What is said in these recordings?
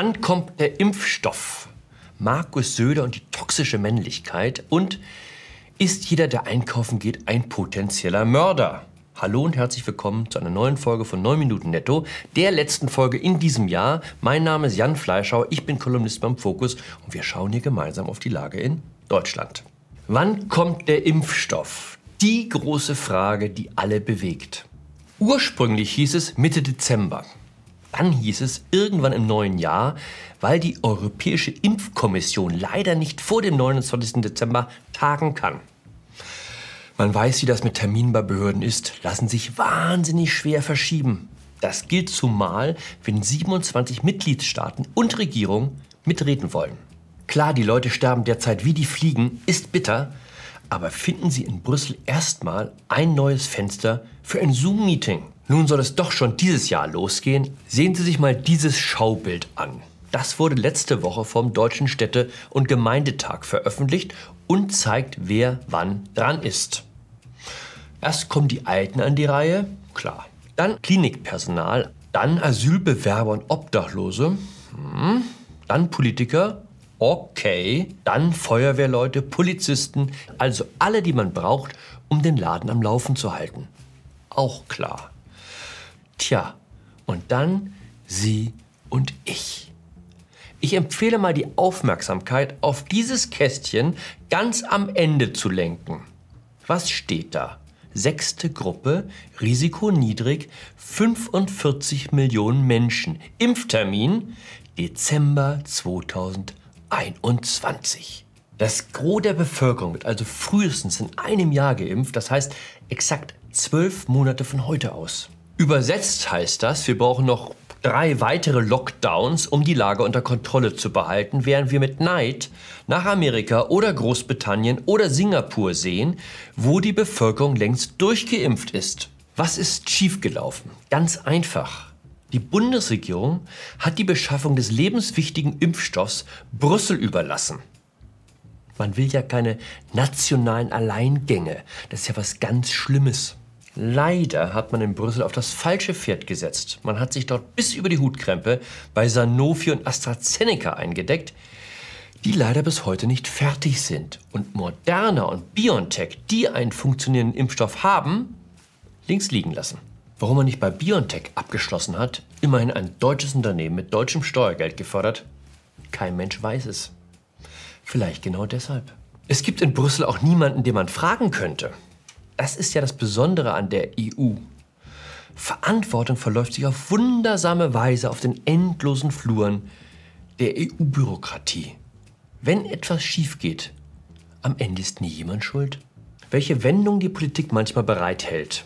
Wann kommt der Impfstoff? Markus Söder und die toxische Männlichkeit und ist jeder, der einkaufen geht, ein potenzieller Mörder? Hallo und herzlich willkommen zu einer neuen Folge von 9 Minuten Netto, der letzten Folge in diesem Jahr. Mein Name ist Jan Fleischauer, ich bin Kolumnist beim Fokus und wir schauen hier gemeinsam auf die Lage in Deutschland. Wann kommt der Impfstoff? Die große Frage, die alle bewegt. Ursprünglich hieß es Mitte Dezember. Dann hieß es irgendwann im neuen Jahr, weil die Europäische Impfkommission leider nicht vor dem 29. Dezember tagen kann. Man weiß, wie das mit Terminen bei Behörden ist, lassen sich wahnsinnig schwer verschieben. Das gilt zumal, wenn 27 Mitgliedstaaten und Regierungen mitreden wollen. Klar, die Leute sterben derzeit wie die Fliegen, ist bitter, aber finden Sie in Brüssel erstmal ein neues Fenster für ein Zoom-Meeting. Nun soll es doch schon dieses Jahr losgehen. Sehen Sie sich mal dieses Schaubild an. Das wurde letzte Woche vom Deutschen Städte- und Gemeindetag veröffentlicht und zeigt, wer wann dran ist. Erst kommen die Alten an die Reihe, klar. Dann Klinikpersonal, dann Asylbewerber und Obdachlose, hm. dann Politiker, okay, dann Feuerwehrleute, Polizisten, also alle, die man braucht, um den Laden am Laufen zu halten. Auch klar. Tja, und dann Sie und ich. Ich empfehle mal die Aufmerksamkeit auf dieses Kästchen ganz am Ende zu lenken. Was steht da? Sechste Gruppe, Risiko niedrig, 45 Millionen Menschen. Impftermin Dezember 2021. Das Gros der Bevölkerung wird also frühestens in einem Jahr geimpft, das heißt exakt zwölf Monate von heute aus. Übersetzt heißt das, wir brauchen noch drei weitere Lockdowns, um die Lage unter Kontrolle zu behalten, während wir mit Neid nach Amerika oder Großbritannien oder Singapur sehen, wo die Bevölkerung längst durchgeimpft ist. Was ist schiefgelaufen? Ganz einfach. Die Bundesregierung hat die Beschaffung des lebenswichtigen Impfstoffs Brüssel überlassen. Man will ja keine nationalen Alleingänge. Das ist ja was ganz Schlimmes. Leider hat man in Brüssel auf das falsche Pferd gesetzt. Man hat sich dort bis über die Hutkrempe bei Sanofi und AstraZeneca eingedeckt, die leider bis heute nicht fertig sind. Und Moderna und BioNTech, die einen funktionierenden Impfstoff haben, links liegen lassen. Warum man nicht bei BioNTech abgeschlossen hat, immerhin ein deutsches Unternehmen mit deutschem Steuergeld gefördert, kein Mensch weiß es. Vielleicht genau deshalb. Es gibt in Brüssel auch niemanden, den man fragen könnte. Das ist ja das Besondere an der EU. Verantwortung verläuft sich auf wundersame Weise auf den endlosen Fluren der EU-Bürokratie. Wenn etwas schief geht, am Ende ist nie jemand schuld. Welche Wendung die Politik manchmal bereithält.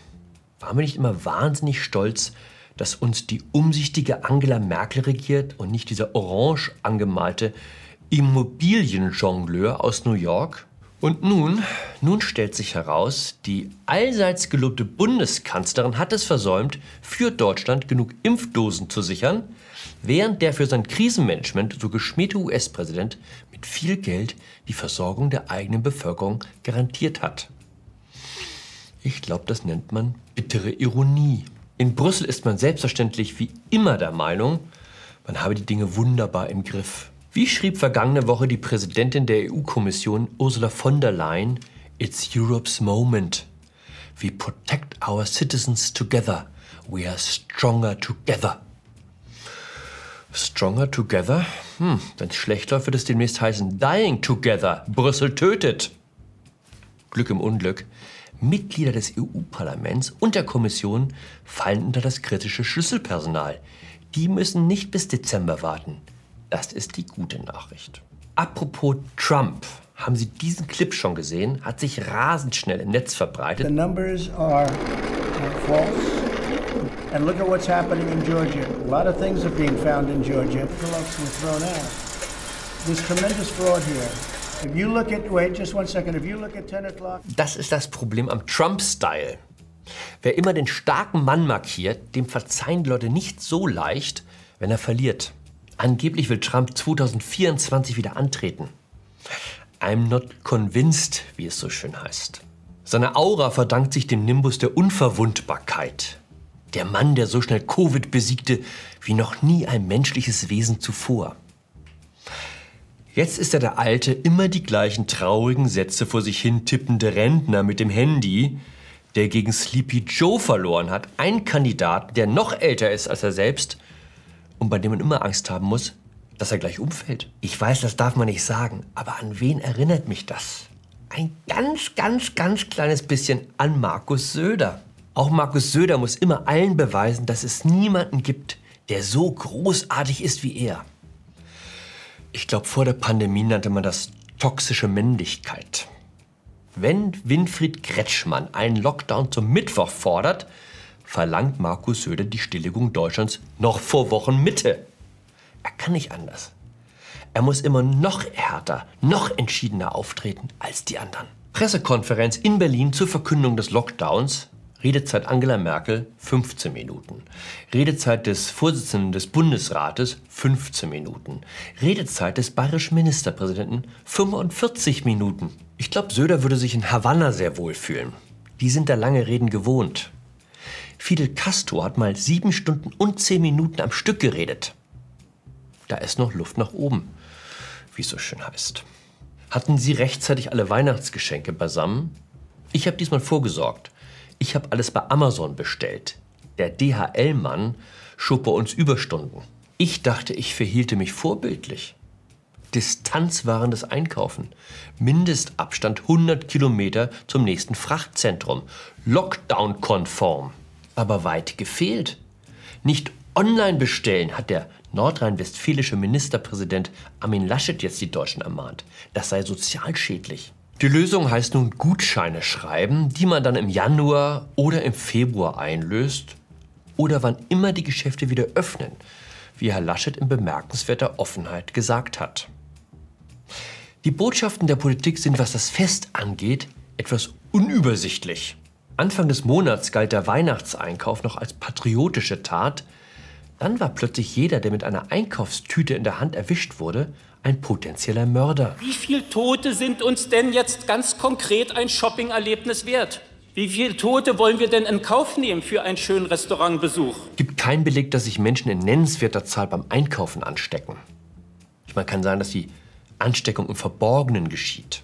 Waren wir nicht immer wahnsinnig stolz, dass uns die umsichtige Angela Merkel regiert und nicht dieser orange angemalte Immobilienjongleur aus New York? Und nun, nun stellt sich heraus, die allseits gelobte Bundeskanzlerin hat es versäumt, für Deutschland genug Impfdosen zu sichern, während der für sein Krisenmanagement so geschmähte US-Präsident mit viel Geld die Versorgung der eigenen Bevölkerung garantiert hat. Ich glaube, das nennt man bittere Ironie. In Brüssel ist man selbstverständlich wie immer der Meinung, man habe die Dinge wunderbar im Griff. Wie schrieb vergangene Woche die Präsidentin der EU-Kommission Ursula von der Leyen, It's Europe's moment. We protect our citizens together. We are stronger together. Stronger together? Hm, wenn es schlecht läuft, wird es demnächst heißen Dying together. Brüssel tötet. Glück im Unglück. Mitglieder des EU-Parlaments und der Kommission fallen unter das kritische Schlüsselpersonal. Die müssen nicht bis Dezember warten. Das ist die gute Nachricht. Apropos Trump. Haben Sie diesen Clip schon gesehen? Hat sich rasend schnell im Netz verbreitet. The numbers are false. And look at what's happening in Georgia. A lot of things are being found in Georgia. Envelopes were thrown out. There's tremendous fraud here. If you look at, wait just one second, if you look at 10 o'clock. Das ist das Problem am Trump-Style. Wer immer den starken Mann markiert, dem verzeihen die Leute nicht so leicht, wenn er verliert. Angeblich will Trump 2024 wieder antreten. I'm not convinced, wie es so schön heißt. Seine Aura verdankt sich dem Nimbus der Unverwundbarkeit. Der Mann, der so schnell Covid besiegte wie noch nie ein menschliches Wesen zuvor. Jetzt ist er der alte, immer die gleichen traurigen Sätze vor sich hin tippende Rentner mit dem Handy, der gegen Sleepy Joe verloren hat. Ein Kandidat, der noch älter ist als er selbst und bei dem man immer Angst haben muss, dass er gleich umfällt. Ich weiß, das darf man nicht sagen, aber an wen erinnert mich das? Ein ganz, ganz, ganz kleines bisschen an Markus Söder. Auch Markus Söder muss immer allen beweisen, dass es niemanden gibt, der so großartig ist wie er. Ich glaube, vor der Pandemie nannte man das toxische Männlichkeit. Wenn Winfried Kretschmann einen Lockdown zum Mittwoch fordert, verlangt Markus Söder die Stilllegung Deutschlands noch vor Wochen Mitte. Er kann nicht anders. Er muss immer noch härter, noch entschiedener auftreten als die anderen. Pressekonferenz in Berlin zur Verkündung des Lockdowns Redezeit Angela Merkel 15 Minuten. Redezeit des Vorsitzenden des Bundesrates 15 Minuten. Redezeit des bayerischen Ministerpräsidenten 45 Minuten. Ich glaube, Söder würde sich in Havanna sehr wohl fühlen. Die sind da lange Reden gewohnt. Fidel Castro hat mal sieben Stunden und zehn Minuten am Stück geredet. Da ist noch Luft nach oben, wie es so schön heißt. Hatten Sie rechtzeitig alle Weihnachtsgeschenke beisammen? Ich habe diesmal vorgesorgt. Ich habe alles bei Amazon bestellt. Der DHL-Mann schob bei uns Überstunden. Ich dachte, ich verhielte mich vorbildlich. Distanzwahrendes Einkaufen. Mindestabstand 100 Kilometer zum nächsten Frachtzentrum. Lockdown-konform. Aber weit gefehlt. Nicht online bestellen, hat der nordrhein-westfälische Ministerpräsident Armin Laschet jetzt die Deutschen ermahnt. Das sei sozialschädlich. Die Lösung heißt nun Gutscheine schreiben, die man dann im Januar oder im Februar einlöst oder wann immer die Geschäfte wieder öffnen, wie Herr Laschet in bemerkenswerter Offenheit gesagt hat. Die Botschaften der Politik sind, was das Fest angeht, etwas unübersichtlich. Anfang des Monats galt der Weihnachtseinkauf noch als patriotische Tat. Dann war plötzlich jeder, der mit einer Einkaufstüte in der Hand erwischt wurde, ein potenzieller Mörder. Wie viele Tote sind uns denn jetzt ganz konkret ein Shoppingerlebnis wert? Wie viele Tote wollen wir denn in Kauf nehmen für einen schönen Restaurantbesuch? Gibt keinen Beleg, dass sich Menschen in nennenswerter Zahl beim Einkaufen anstecken. Man kann sagen, dass die Ansteckung im Verborgenen geschieht.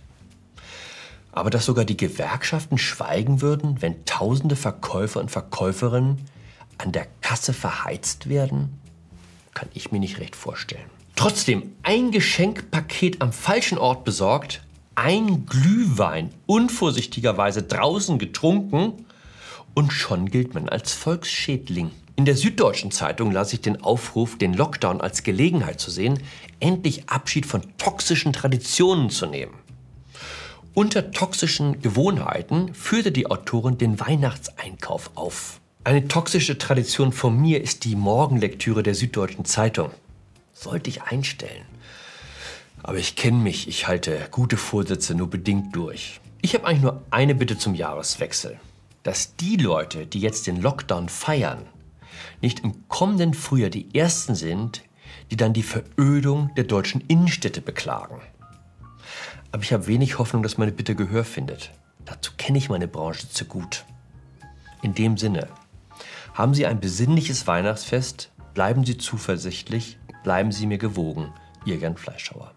Aber dass sogar die Gewerkschaften schweigen würden, wenn tausende Verkäufer und Verkäuferinnen an der Kasse verheizt werden, kann ich mir nicht recht vorstellen. Trotzdem, ein Geschenkpaket am falschen Ort besorgt, ein Glühwein unvorsichtigerweise draußen getrunken und schon gilt man als Volksschädling. In der Süddeutschen Zeitung las ich den Aufruf, den Lockdown als Gelegenheit zu sehen, endlich Abschied von toxischen Traditionen zu nehmen. Unter toxischen Gewohnheiten führte die Autorin den Weihnachtseinkauf auf. Eine toxische Tradition von mir ist die Morgenlektüre der Süddeutschen Zeitung sollte ich einstellen. Aber ich kenne mich, ich halte gute Vorsätze nur bedingt durch. Ich habe eigentlich nur eine Bitte zum Jahreswechsel. Dass die Leute, die jetzt den Lockdown feiern, nicht im kommenden Frühjahr die Ersten sind, die dann die Verödung der deutschen Innenstädte beklagen. Aber ich habe wenig Hoffnung, dass meine Bitte Gehör findet. Dazu kenne ich meine Branche zu gut. In dem Sinne, haben Sie ein besinnliches Weihnachtsfest, bleiben Sie zuversichtlich Bleiben Sie mir gewogen, Ihr Gern Fleischhauer.